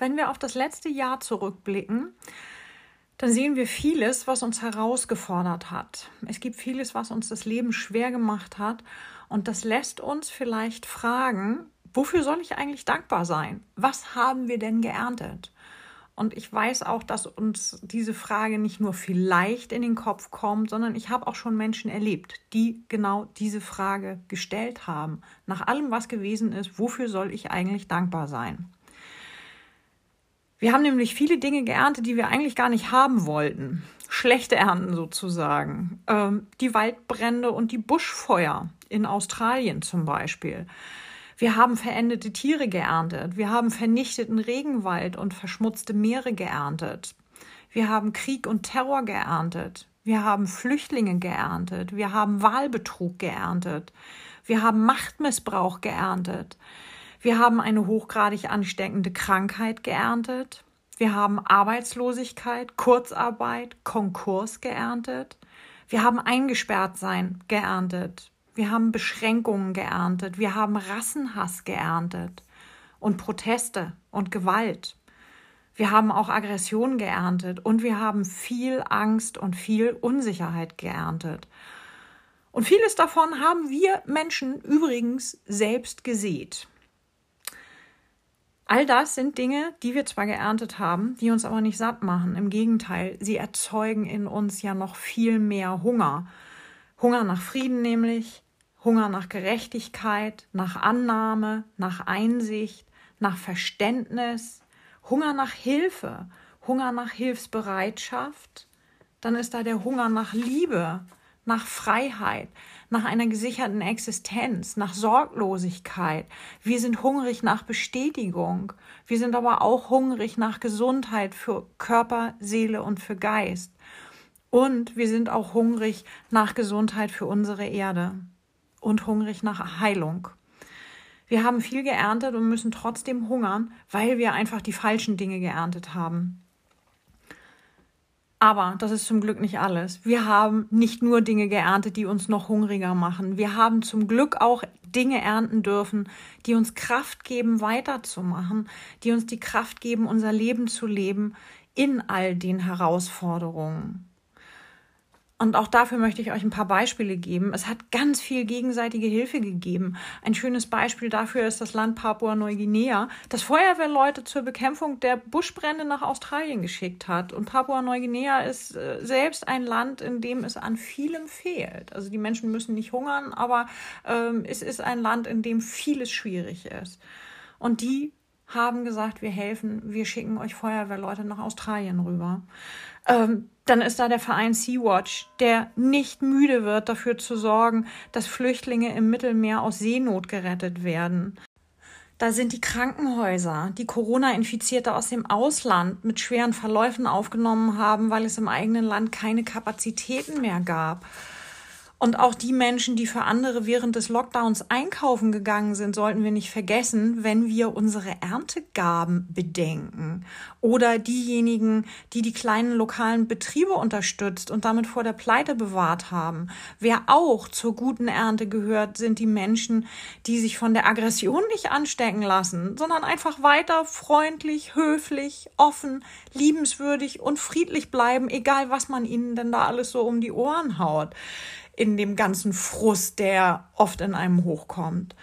Wenn wir auf das letzte Jahr zurückblicken, dann sehen wir vieles, was uns herausgefordert hat. Es gibt vieles, was uns das Leben schwer gemacht hat. Und das lässt uns vielleicht fragen, wofür soll ich eigentlich dankbar sein? Was haben wir denn geerntet? Und ich weiß auch, dass uns diese Frage nicht nur vielleicht in den Kopf kommt, sondern ich habe auch schon Menschen erlebt, die genau diese Frage gestellt haben. Nach allem, was gewesen ist, wofür soll ich eigentlich dankbar sein? Wir haben nämlich viele Dinge geerntet, die wir eigentlich gar nicht haben wollten. Schlechte Ernten sozusagen. Ähm, die Waldbrände und die Buschfeuer in Australien zum Beispiel. Wir haben verendete Tiere geerntet. Wir haben vernichteten Regenwald und verschmutzte Meere geerntet. Wir haben Krieg und Terror geerntet. Wir haben Flüchtlinge geerntet. Wir haben Wahlbetrug geerntet. Wir haben Machtmissbrauch geerntet. Wir haben eine hochgradig ansteckende Krankheit geerntet. Wir haben Arbeitslosigkeit, Kurzarbeit, Konkurs geerntet. Wir haben eingesperrt sein geerntet. Wir haben Beschränkungen geerntet. Wir haben Rassenhass geerntet und Proteste und Gewalt. Wir haben auch Aggression geerntet und wir haben viel Angst und viel Unsicherheit geerntet. Und vieles davon haben wir Menschen übrigens selbst gesät. All das sind Dinge, die wir zwar geerntet haben, die uns aber nicht satt machen. Im Gegenteil, sie erzeugen in uns ja noch viel mehr Hunger. Hunger nach Frieden nämlich, Hunger nach Gerechtigkeit, nach Annahme, nach Einsicht, nach Verständnis, Hunger nach Hilfe, Hunger nach Hilfsbereitschaft. Dann ist da der Hunger nach Liebe, nach Freiheit, nach einer gesicherten Existenz, nach Sorglosigkeit. Wir sind hungrig nach Bestätigung. Wir sind aber auch hungrig nach Gesundheit für Körper, Seele und für Geist. Und wir sind auch hungrig nach Gesundheit für unsere Erde und hungrig nach Heilung. Wir haben viel geerntet und müssen trotzdem hungern, weil wir einfach die falschen Dinge geerntet haben. Aber das ist zum Glück nicht alles. Wir haben nicht nur Dinge geerntet, die uns noch hungriger machen. Wir haben zum Glück auch Dinge ernten dürfen, die uns Kraft geben, weiterzumachen, die uns die Kraft geben, unser Leben zu leben in all den Herausforderungen. Und auch dafür möchte ich euch ein paar Beispiele geben. Es hat ganz viel gegenseitige Hilfe gegeben. Ein schönes Beispiel dafür ist das Land Papua-Neuguinea, das Feuerwehrleute zur Bekämpfung der Buschbrände nach Australien geschickt hat. Und Papua-Neuguinea ist äh, selbst ein Land, in dem es an vielem fehlt. Also die Menschen müssen nicht hungern, aber ähm, es ist ein Land, in dem vieles schwierig ist. Und die haben gesagt, wir helfen, wir schicken euch Feuerwehrleute nach Australien rüber. Ähm, dann ist da der Verein Sea-Watch, der nicht müde wird, dafür zu sorgen, dass Flüchtlinge im Mittelmeer aus Seenot gerettet werden. Da sind die Krankenhäuser, die Corona-Infizierte aus dem Ausland mit schweren Verläufen aufgenommen haben, weil es im eigenen Land keine Kapazitäten mehr gab. Und auch die Menschen, die für andere während des Lockdowns einkaufen gegangen sind, sollten wir nicht vergessen, wenn wir unsere Erntegaben bedenken. Oder diejenigen, die die kleinen lokalen Betriebe unterstützt und damit vor der Pleite bewahrt haben. Wer auch zur guten Ernte gehört, sind die Menschen, die sich von der Aggression nicht anstecken lassen, sondern einfach weiter freundlich, höflich, offen, liebenswürdig und friedlich bleiben, egal was man ihnen denn da alles so um die Ohren haut in dem ganzen Frust, der oft in einem hochkommt.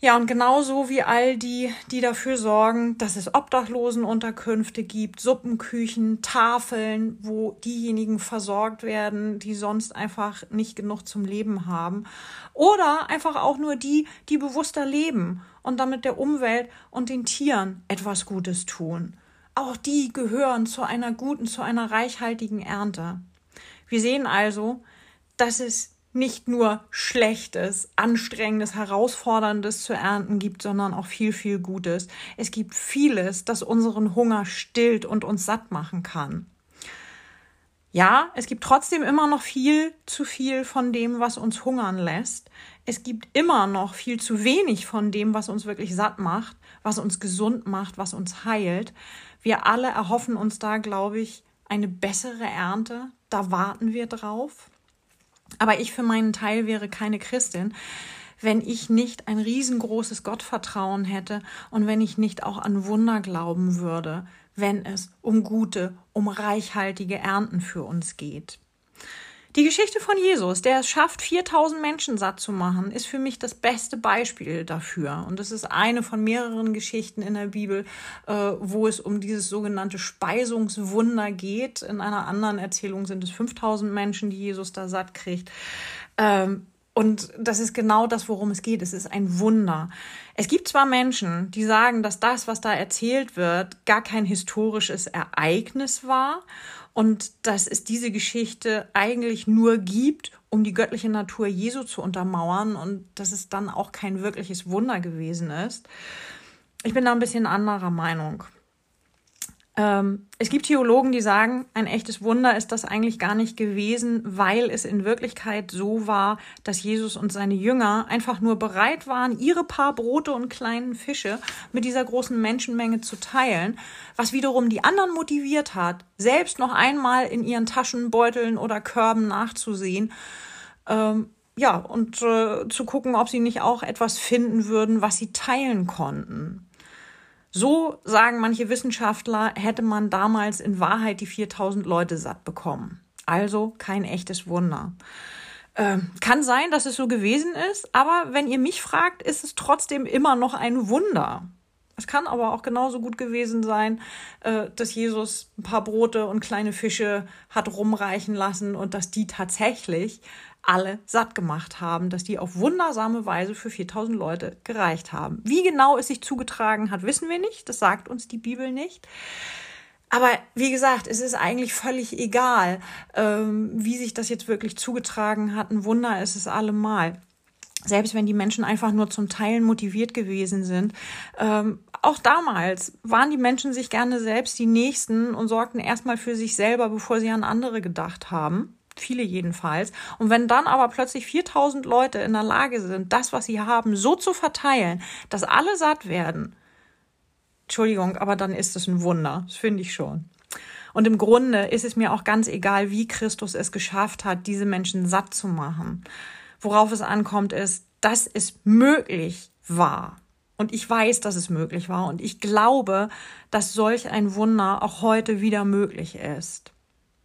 Ja, und genauso wie all die, die dafür sorgen, dass es Obdachlosenunterkünfte gibt, Suppenküchen, Tafeln, wo diejenigen versorgt werden, die sonst einfach nicht genug zum Leben haben. Oder einfach auch nur die, die bewusster leben und damit der Umwelt und den Tieren etwas Gutes tun. Auch die gehören zu einer guten, zu einer reichhaltigen Ernte. Wir sehen also, dass es nicht nur Schlechtes, Anstrengendes, Herausforderndes zu ernten gibt, sondern auch viel, viel Gutes. Es gibt vieles, das unseren Hunger stillt und uns satt machen kann. Ja, es gibt trotzdem immer noch viel zu viel von dem, was uns hungern lässt. Es gibt immer noch viel zu wenig von dem, was uns wirklich satt macht, was uns gesund macht, was uns heilt. Wir alle erhoffen uns da, glaube ich, eine bessere Ernte. Da warten wir drauf. Aber ich für meinen Teil wäre keine Christin, wenn ich nicht ein riesengroßes Gottvertrauen hätte und wenn ich nicht auch an Wunder glauben würde, wenn es um gute, um reichhaltige Ernten für uns geht. Die Geschichte von Jesus, der es schafft, 4000 Menschen satt zu machen, ist für mich das beste Beispiel dafür. Und das ist eine von mehreren Geschichten in der Bibel, äh, wo es um dieses sogenannte Speisungswunder geht. In einer anderen Erzählung sind es 5000 Menschen, die Jesus da satt kriegt. Ähm, und das ist genau das, worum es geht. Es ist ein Wunder. Es gibt zwar Menschen, die sagen, dass das, was da erzählt wird, gar kein historisches Ereignis war und dass es diese Geschichte eigentlich nur gibt, um die göttliche Natur Jesu zu untermauern und dass es dann auch kein wirkliches Wunder gewesen ist. Ich bin da ein bisschen anderer Meinung. Ähm, es gibt Theologen, die sagen, ein echtes Wunder ist das eigentlich gar nicht gewesen, weil es in Wirklichkeit so war, dass Jesus und seine Jünger einfach nur bereit waren, ihre paar Brote und kleinen Fische mit dieser großen Menschenmenge zu teilen, was wiederum die anderen motiviert hat, selbst noch einmal in ihren Taschenbeuteln oder Körben nachzusehen. Ähm, ja, und äh, zu gucken, ob sie nicht auch etwas finden würden, was sie teilen konnten. So sagen manche Wissenschaftler, hätte man damals in Wahrheit die 4000 Leute satt bekommen. Also kein echtes Wunder. Ähm, kann sein, dass es so gewesen ist, aber wenn ihr mich fragt, ist es trotzdem immer noch ein Wunder. Es kann aber auch genauso gut gewesen sein, äh, dass Jesus ein paar Brote und kleine Fische hat rumreichen lassen und dass die tatsächlich alle satt gemacht haben, dass die auf wundersame Weise für 4000 Leute gereicht haben. Wie genau es sich zugetragen hat, wissen wir nicht. Das sagt uns die Bibel nicht. Aber wie gesagt, es ist eigentlich völlig egal, ähm, wie sich das jetzt wirklich zugetragen hat. Ein Wunder ist es allemal. Selbst wenn die Menschen einfach nur zum Teilen motiviert gewesen sind. Ähm, auch damals waren die Menschen sich gerne selbst die Nächsten und sorgten erstmal für sich selber, bevor sie an andere gedacht haben viele jedenfalls. Und wenn dann aber plötzlich 4000 Leute in der Lage sind, das, was sie haben, so zu verteilen, dass alle satt werden, Entschuldigung, aber dann ist es ein Wunder. Das finde ich schon. Und im Grunde ist es mir auch ganz egal, wie Christus es geschafft hat, diese Menschen satt zu machen. Worauf es ankommt, ist, dass es möglich war. Und ich weiß, dass es möglich war. Und ich glaube, dass solch ein Wunder auch heute wieder möglich ist.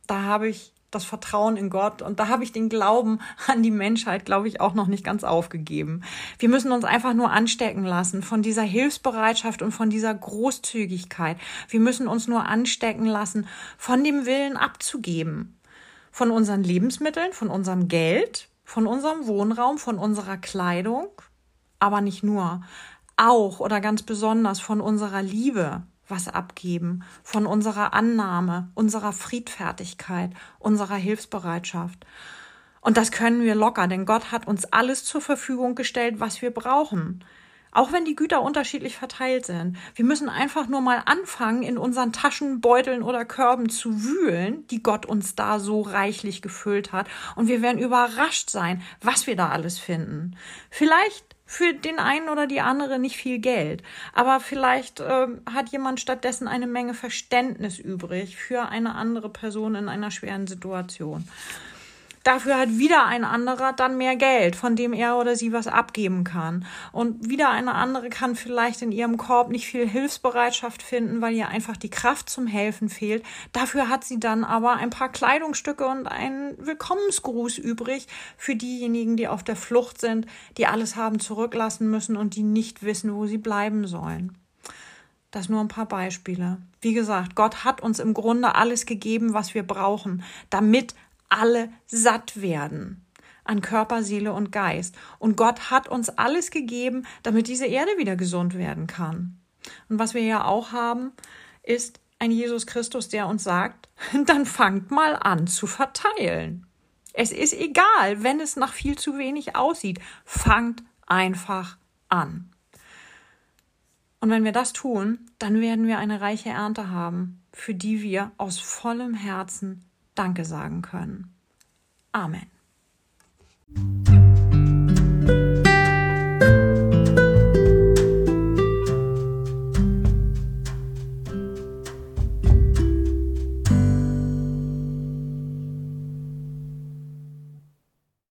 Da habe ich das Vertrauen in Gott. Und da habe ich den Glauben an die Menschheit, glaube ich, auch noch nicht ganz aufgegeben. Wir müssen uns einfach nur anstecken lassen von dieser Hilfsbereitschaft und von dieser Großzügigkeit. Wir müssen uns nur anstecken lassen von dem Willen abzugeben. Von unseren Lebensmitteln, von unserem Geld, von unserem Wohnraum, von unserer Kleidung, aber nicht nur. Auch oder ganz besonders von unserer Liebe, was abgeben von unserer Annahme, unserer Friedfertigkeit, unserer Hilfsbereitschaft. Und das können wir locker, denn Gott hat uns alles zur Verfügung gestellt, was wir brauchen. Auch wenn die Güter unterschiedlich verteilt sind. Wir müssen einfach nur mal anfangen, in unseren Taschen, Beuteln oder Körben zu wühlen, die Gott uns da so reichlich gefüllt hat. Und wir werden überrascht sein, was wir da alles finden. Vielleicht für den einen oder die andere nicht viel Geld. Aber vielleicht äh, hat jemand stattdessen eine Menge Verständnis übrig für eine andere Person in einer schweren Situation. Dafür hat wieder ein anderer dann mehr Geld, von dem er oder sie was abgeben kann. Und wieder eine andere kann vielleicht in ihrem Korb nicht viel Hilfsbereitschaft finden, weil ihr einfach die Kraft zum Helfen fehlt. Dafür hat sie dann aber ein paar Kleidungsstücke und einen Willkommensgruß übrig für diejenigen, die auf der Flucht sind, die alles haben zurücklassen müssen und die nicht wissen, wo sie bleiben sollen. Das nur ein paar Beispiele. Wie gesagt, Gott hat uns im Grunde alles gegeben, was wir brauchen, damit alle satt werden an Körper, Seele und Geist. Und Gott hat uns alles gegeben, damit diese Erde wieder gesund werden kann. Und was wir ja auch haben, ist ein Jesus Christus, der uns sagt, dann fangt mal an zu verteilen. Es ist egal, wenn es nach viel zu wenig aussieht. Fangt einfach an. Und wenn wir das tun, dann werden wir eine reiche Ernte haben, für die wir aus vollem Herzen Danke sagen können. Amen.